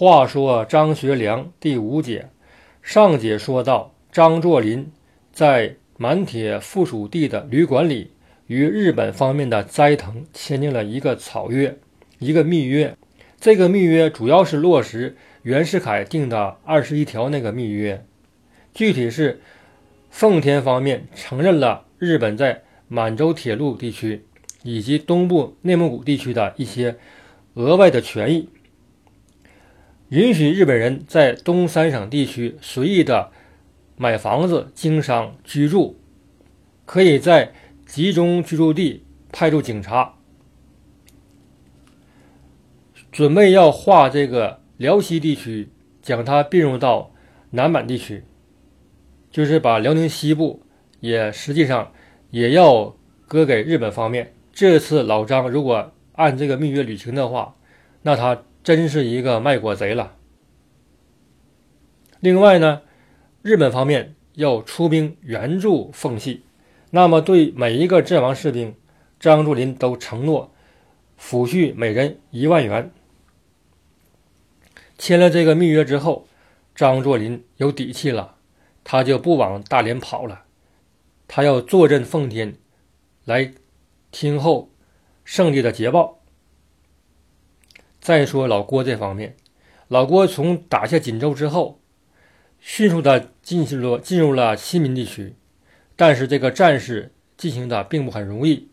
话说张学良第五节，上节说到张作霖在满铁附属地的旅馆里，与日本方面的斋藤签订了一个草约，一个密约。这个密约主要是落实袁世凯定的二十一条那个密约，具体是奉天方面承认了日本在满洲铁路地区以及东部内蒙古地区的一些额外的权益，允许日本人在东三省地区随意的买房子、经商、居住，可以在集中居住地派驻警察。准备要划这个辽西地区，将它并入到南满地区，就是把辽宁西部也实际上也要割给日本方面。这次老张如果按这个蜜月旅行的话，那他真是一个卖国贼了。另外呢，日本方面要出兵援助奉系，那么对每一个阵亡士兵，张作霖都承诺抚恤每人一万元。签了这个密约之后，张作霖有底气了，他就不往大连跑了，他要坐镇奉天，来听候胜利的捷报。再说老郭这方面，老郭从打下锦州之后，迅速的进入了进入了新民地区，但是这个战事进行的并不很容易，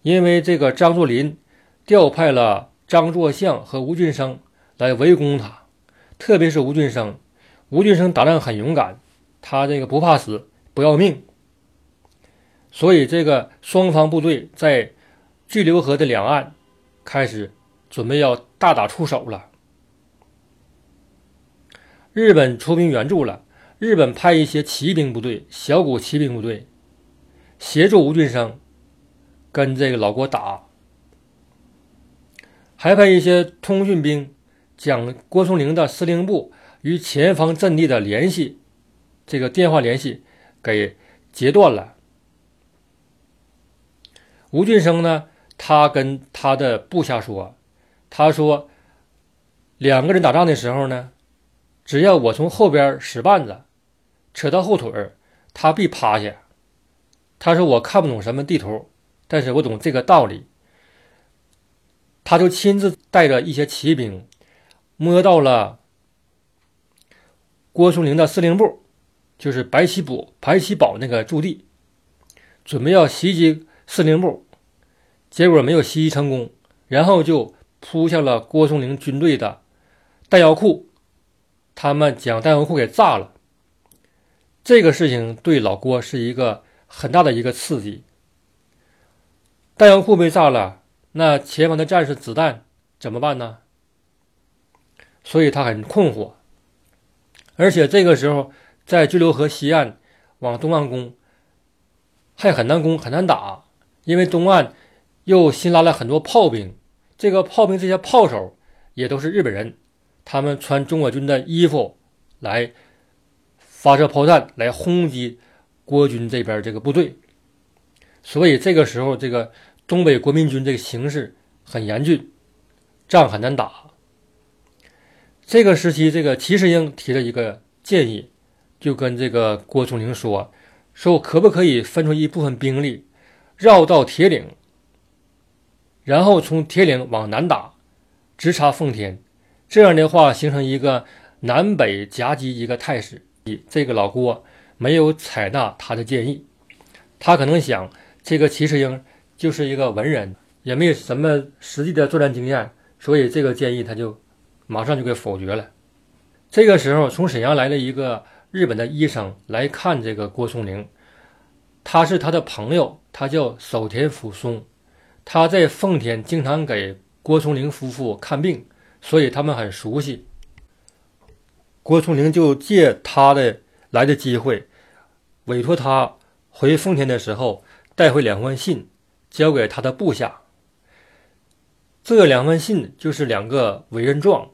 因为这个张作霖调派了张作相和吴俊升。来围攻他，特别是吴俊升。吴俊升打仗很勇敢，他这个不怕死，不要命。所以这个双方部队在巨流河的两岸开始准备要大打出手了。日本出兵援助了，日本派一些骑兵部队、小股骑兵部队协助吴俊升跟这个老郭打，还派一些通讯兵。将郭松龄的司令部与前方阵地的联系，这个电话联系给截断了。吴俊升呢，他跟他的部下说：“他说，两个人打仗的时候呢，只要我从后边使绊子，扯到后腿儿，他必趴下。他说我看不懂什么地图，但是我懂这个道理。他就亲自带着一些骑兵。”摸到了郭松龄的司令部，就是白旗堡、白旗堡那个驻地，准备要袭击司令部，结果没有袭击成功，然后就扑向了郭松龄军队的弹药库，他们将弹药库给炸了。这个事情对老郭是一个很大的一个刺激。弹药库被炸了，那前方的战士子弹怎么办呢？所以他很困惑，而且这个时候在巨流河西岸往东岸攻还很难攻，很难打，因为东岸又新拉了很多炮兵，这个炮兵这些炮手也都是日本人，他们穿中国军的衣服来发射炮弹来轰击国军这边这个部队，所以这个时候这个东北国民军这个形势很严峻，仗很难打。这个时期，这个齐世英提了一个建议，就跟这个郭松龄说：“说我可不可以分出一部分兵力，绕到铁岭，然后从铁岭往南打，直插奉天，这样的话形成一个南北夹击一个态势。”这个老郭没有采纳他的建议，他可能想，这个齐世英就是一个文人，也没有什么实际的作战经验，所以这个建议他就。马上就给否决了。这个时候，从沈阳来了一个日本的医生来看这个郭松龄，他是他的朋友，他叫守田辅松，他在奉天经常给郭松龄夫妇看病，所以他们很熟悉。郭松龄就借他的来的机会，委托他回奉天的时候带回两封信，交给他的部下。这两封信就是两个委任状。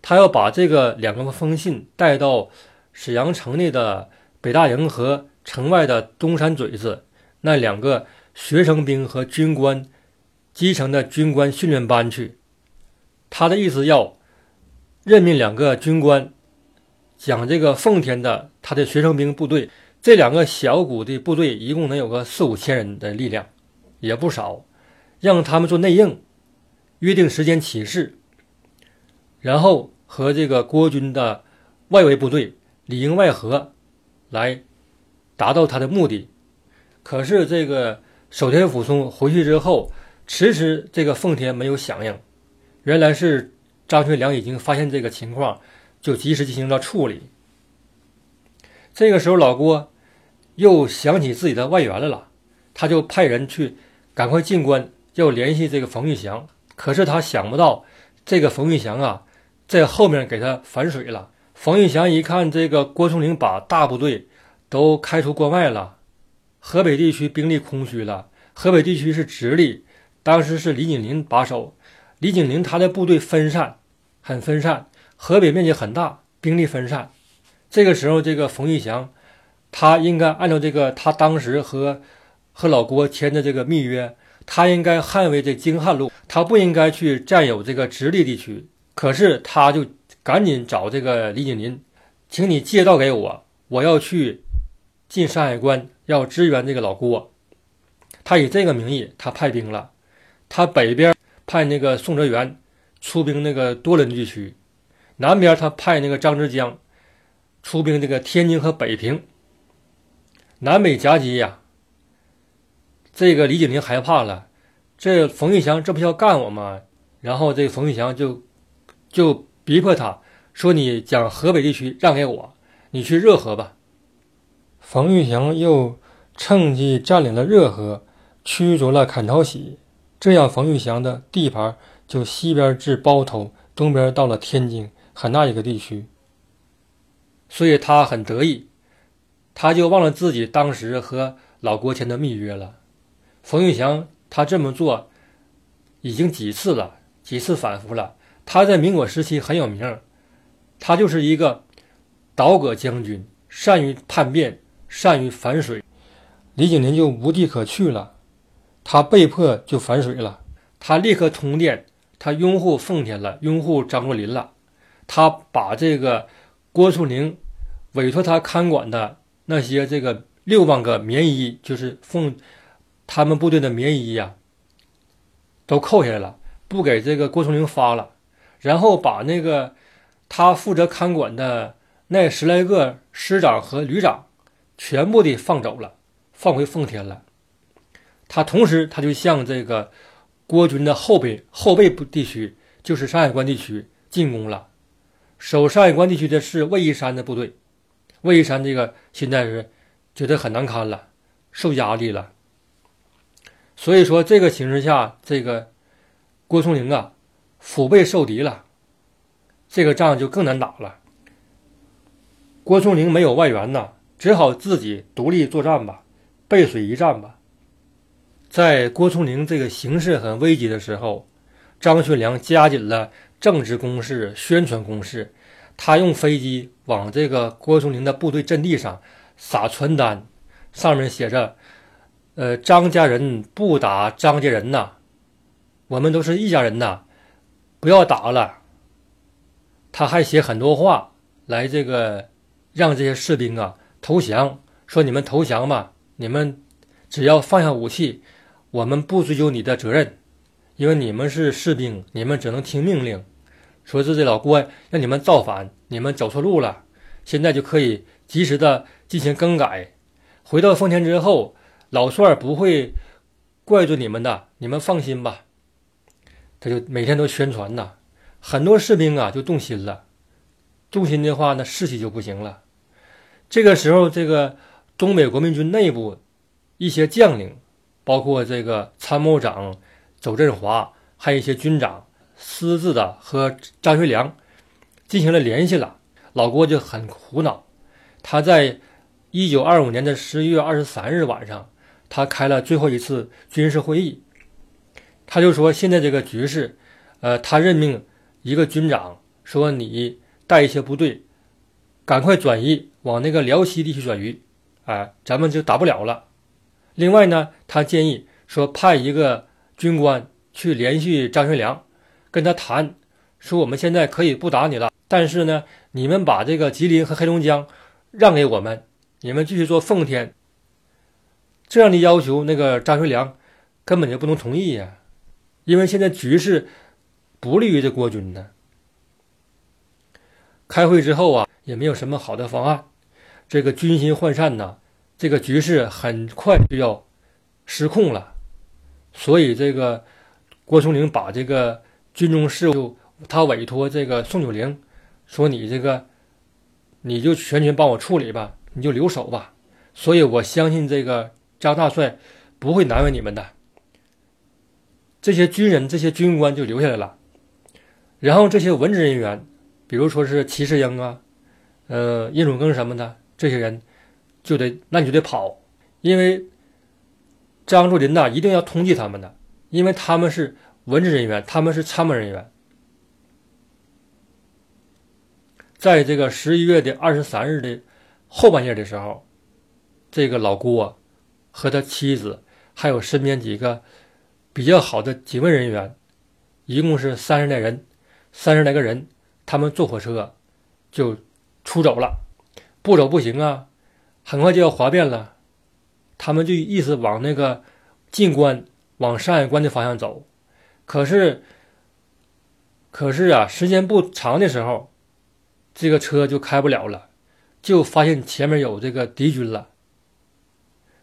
他要把这个两个封信带到沈阳城内的北大营和城外的东山嘴子那两个学生兵和军官基层的军官训练班去。他的意思要任命两个军官，讲这个奉天的他的学生兵部队，这两个小股的部队一共能有个四五千人的力量，也不少，让他们做内应，约定时间起事，然后和这个郭军的外围部队里应外合，来达到他的目的。可是这个守田辅松回去之后，迟迟这个奉天没有响应，原来是张学良已经发现这个情况，就及时进行了处理。这个时候，老郭又想起自己的外援来了，他就派人去赶快进关，要联系这个冯玉祥。可是他想不到，这个冯玉祥啊，在后面给他反水了。冯玉祥一看，这个郭松龄把大部队都开出关外了。河北地区兵力空虚了，河北地区是直隶，当时是李景林把守。李景林他的部队分散，很分散，河北面积很大，兵力分散。这个时候，这个冯玉祥，他应该按照这个他当时和和老郭签的这个密约，他应该捍卫这京汉路，他不应该去占有这个直隶地区。可是他就赶紧找这个李景林，请你借道给我，我要去进山海关。要支援这个老郭，他以这个名义，他派兵了。他北边派那个宋哲元出兵那个多伦地区，南边他派那个张之江出兵这个天津和北平，南北夹击呀。这个李景林害怕了，这冯玉祥这不要干我吗？然后这冯玉祥就就逼迫他说：“你将河北地区让给我，你去热河吧。”冯玉祥又。趁机占领了热河，驱逐了坎朝喜，这样冯玉祥的地盘就西边至包头，东边到了天津，很大一个地区。所以他很得意，他就忘了自己当时和老郭签的密约了。冯玉祥他这么做已经几次了，几次反复了。他在民国时期很有名，他就是一个倒戈将军，善于叛变，善于反水。李景林就无地可去了，他被迫就反水了。他立刻通电，他拥护奉天了，拥护张作霖了。他把这个郭松龄委托他看管的那些这个六万个棉衣，就是奉他们部队的棉衣呀，都扣下来了，不给这个郭松龄发了。然后把那个他负责看管的那十来个师长和旅长全部的放走了。放回奉天了，他同时他就向这个郭军的后背后背部地区，就是山海关地区进攻了。守山海关地区的是魏一山的部队，魏一山这个现在是觉得很难堪了，受压力了。所以说这个形势下，这个郭松龄啊，腹背受敌了，这个仗就更难打了。郭松龄没有外援呐，只好自己独立作战吧。背水一战吧，在郭松龄这个形势很危急的时候，张学良加紧了政治攻势、宣传攻势。他用飞机往这个郭松龄的部队阵地上撒传单，上面写着：“呃，张家人不打张家人呐，我们都是一家人呐，不要打了。”他还写很多话来这个让这些士兵啊投降，说：“你们投降吧。”你们只要放下武器，我们不追究你的责任，因为你们是士兵，你们只能听命令。说是这老郭让你们造反，你们走错路了，现在就可以及时的进行更改。回到奉天之后，老帅不会怪罪你们的，你们放心吧。他就每天都宣传呐，很多士兵啊就动心了，动心的话，那士气就不行了。这个时候，这个。东北国民军内部一些将领，包括这个参谋长周振华，还有一些军长私自的和张学良进行了联系了。老郭就很苦恼。他在一九二五年的十一月二十三日晚上，他开了最后一次军事会议。他就说：“现在这个局势，呃，他任命一个军长说，你带一些部队，赶快转移往那个辽西地区转移。”哎，咱们就打不了了。另外呢，他建议说派一个军官去联系张学良，跟他谈，说我们现在可以不打你了，但是呢，你们把这个吉林和黑龙江让给我们，你们继续做奉天。这样的要求，那个张学良根本就不能同意呀，因为现在局势不利于这国军呢。开会之后啊，也没有什么好的方案，这个军心涣散呐，这个局势很快就要失控了。所以这个郭松龄把这个军中事务，他委托这个宋九龄说：“你这个你就全权帮我处理吧，你就留守吧。”所以我相信这个。张大帅不会难为你们的。这些军人、这些军官就留下来了，然后这些文职人员，比如说是齐世英啊、呃叶汝庚什么的，这些人就得那你就得跑，因为张作霖呐一定要通缉他们的，因为他们是文职人员，他们是参谋人员。在这个十一月的二十三日的后半夜的时候，这个老郭。和他妻子，还有身边几个比较好的警卫人员，一共是三十来人，三十来个人，他们坐火车就出走了。不走不行啊，很快就要哗变了。他们就意思往那个进关、往山海关的方向走。可是，可是啊，时间不长的时候，这个车就开不了了，就发现前面有这个敌军了。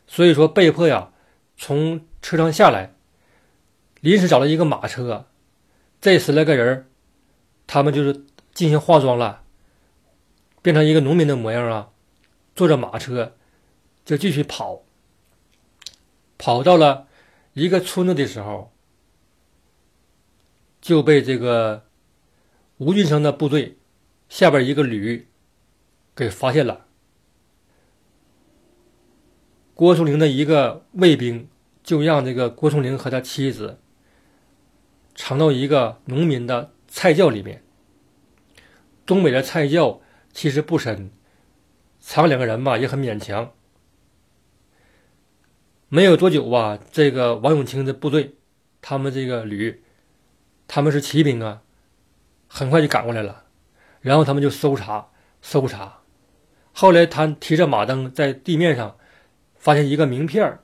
所以说，被迫呀，从车上下来，临时找了一个马车，这十来个人他们就是进行化妆了，变成一个农民的模样啊，坐着马车就继续跑，跑到了一个村子的时候，就被这个吴俊生的部队下边一个旅给发现了。郭松龄的一个卫兵就让这个郭松龄和他妻子藏到一个农民的菜窖里面。东北的菜窖其实不深，藏两个人吧也很勉强。没有多久吧，这个王永清的部队，他们这个旅，他们是骑兵啊，很快就赶过来了，然后他们就搜查搜查，后来他提着马灯在地面上。发现一个名片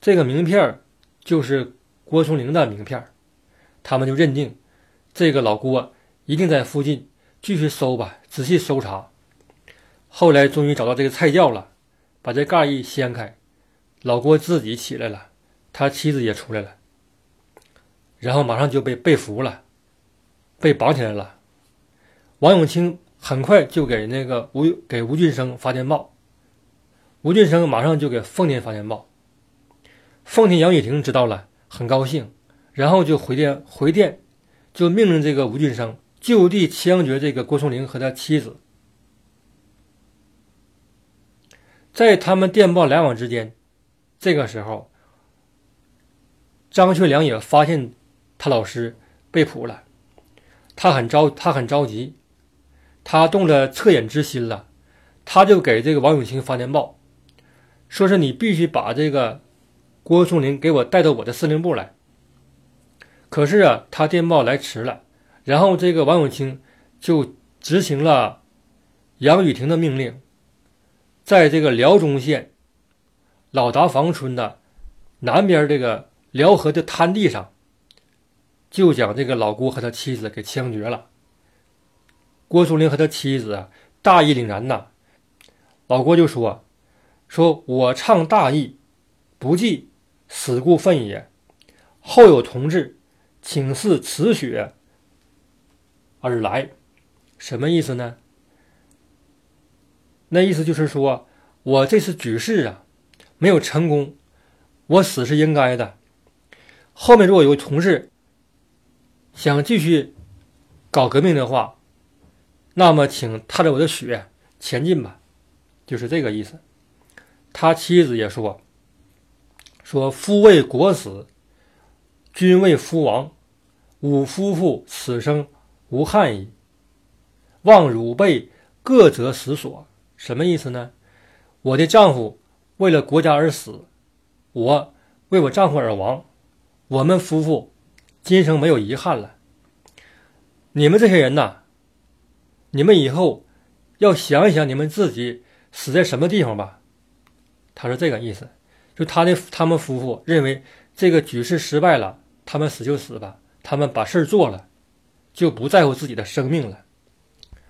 这个名片就是郭松龄的名片他们就认定这个老郭一定在附近，继续搜吧，仔细搜查。后来终于找到这个菜窖了，把这盖一掀开，老郭自己起来了，他妻子也出来了，然后马上就被被俘了，被绑起来了。王永清很快就给那个吴给吴俊生发电报。吴俊生马上就给奉天发电报，奉天杨雨婷知道了，很高兴，然后就回电回电，就命令这个吴俊生就地枪决这个郭松龄和他妻子。在他们电报来往之间，这个时候，张学良也发现他老师被捕了，他很着他很着急，他动了恻隐之心了，他就给这个王永清发电报。说是你必须把这个郭松龄给我带到我的司令部来。可是啊，他电报来迟了，然后这个王永清就执行了杨雨婷的命令，在这个辽中县老达房村的南边这个辽河的滩地上，就将这个老郭和他妻子给枪决了。郭松龄和他妻子，大义凛然呐，老郭就说。说：“我倡大义，不计死故愤也。后有同志，请示此血而来，什么意思呢？那意思就是说，我这次举事啊，没有成功，我死是应该的。后面如果有同事想继续搞革命的话，那么请踏着我的血前进吧，就是这个意思。”他妻子也说：“说夫为国死，君为夫亡，吾夫妇此生无憾矣。望汝辈各择死所。”什么意思呢？我的丈夫为了国家而死，我为我丈夫而亡，我们夫妇今生没有遗憾了。你们这些人呐，你们以后要想一想你们自己死在什么地方吧。他说这个意思，就他的他们夫妇认为这个举事失败了，他们死就死吧，他们把事做了，就不在乎自己的生命了，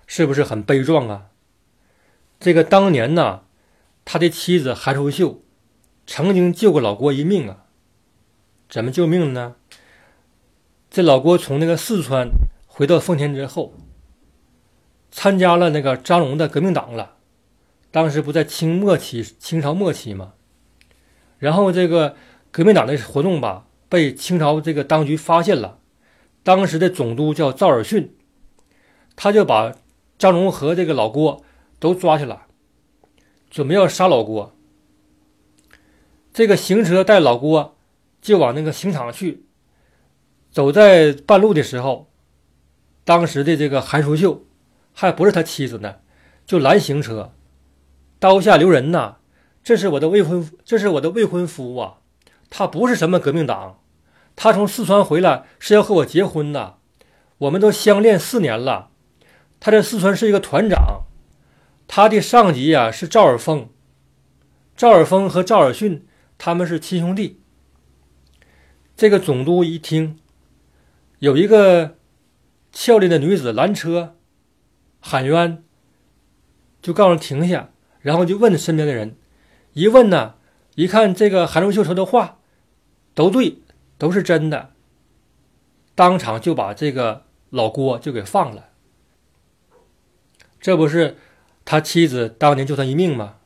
是不是很悲壮啊？这个当年呢，他的妻子韩淑秀曾经救过老郭一命啊，怎么救命呢？这老郭从那个四川回到奉天之后，参加了那个张龙的革命党了。当时不在清末期，清朝末期嘛，然后这个革命党的活动吧，被清朝这个当局发现了。当时的总督叫赵尔巽，他就把张龙和这个老郭都抓去了，准备要杀老郭。这个行车带老郭就往那个刑场去，走在半路的时候，当时的这个韩淑秀还不是他妻子呢，就拦行车。刀下留人呐！这是我的未婚，这是我的未婚夫啊！他不是什么革命党，他从四川回来是要和我结婚的。我们都相恋四年了。他在四川是一个团长，他的上级呀是赵尔丰。赵尔丰和赵尔巽他们是亲兄弟。这个总督一听，有一个俏丽的女子拦车喊冤，就告诉停下。然后就问身边的人，一问呢，一看这个韩忠秀说的话都对，都是真的，当场就把这个老郭就给放了。这不是他妻子当年救他一命吗？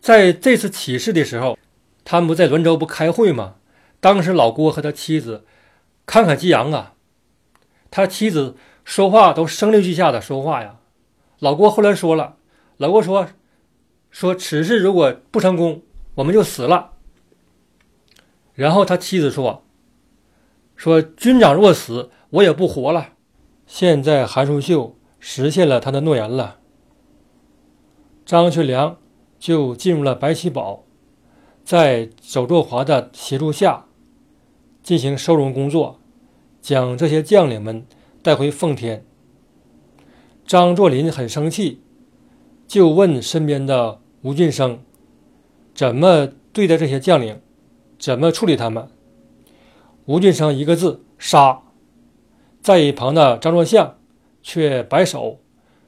在这次起事的时候，他们不在滦州不开会吗？当时老郭和他妻子慷慨激昂啊，他妻子说话都声泪俱下的说话呀。老郭后来说了，老郭说。说此事如果不成功，我们就死了。然后他妻子说：“说军长若死，我也不活了。”现在韩淑秀实现了他的诺言了。张学良就进入了白旗堡，在周作华的协助下进行收容工作，将这些将领们带回奉天。张作霖很生气，就问身边的。吴俊生怎么对待这些将领？怎么处理他们？吴俊生一个字：杀。在一旁的张作相却摆手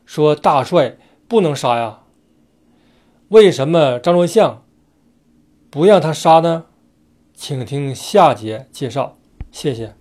说：“大帅不能杀呀。”为什么张作相不让他杀呢？请听下节介绍。谢谢。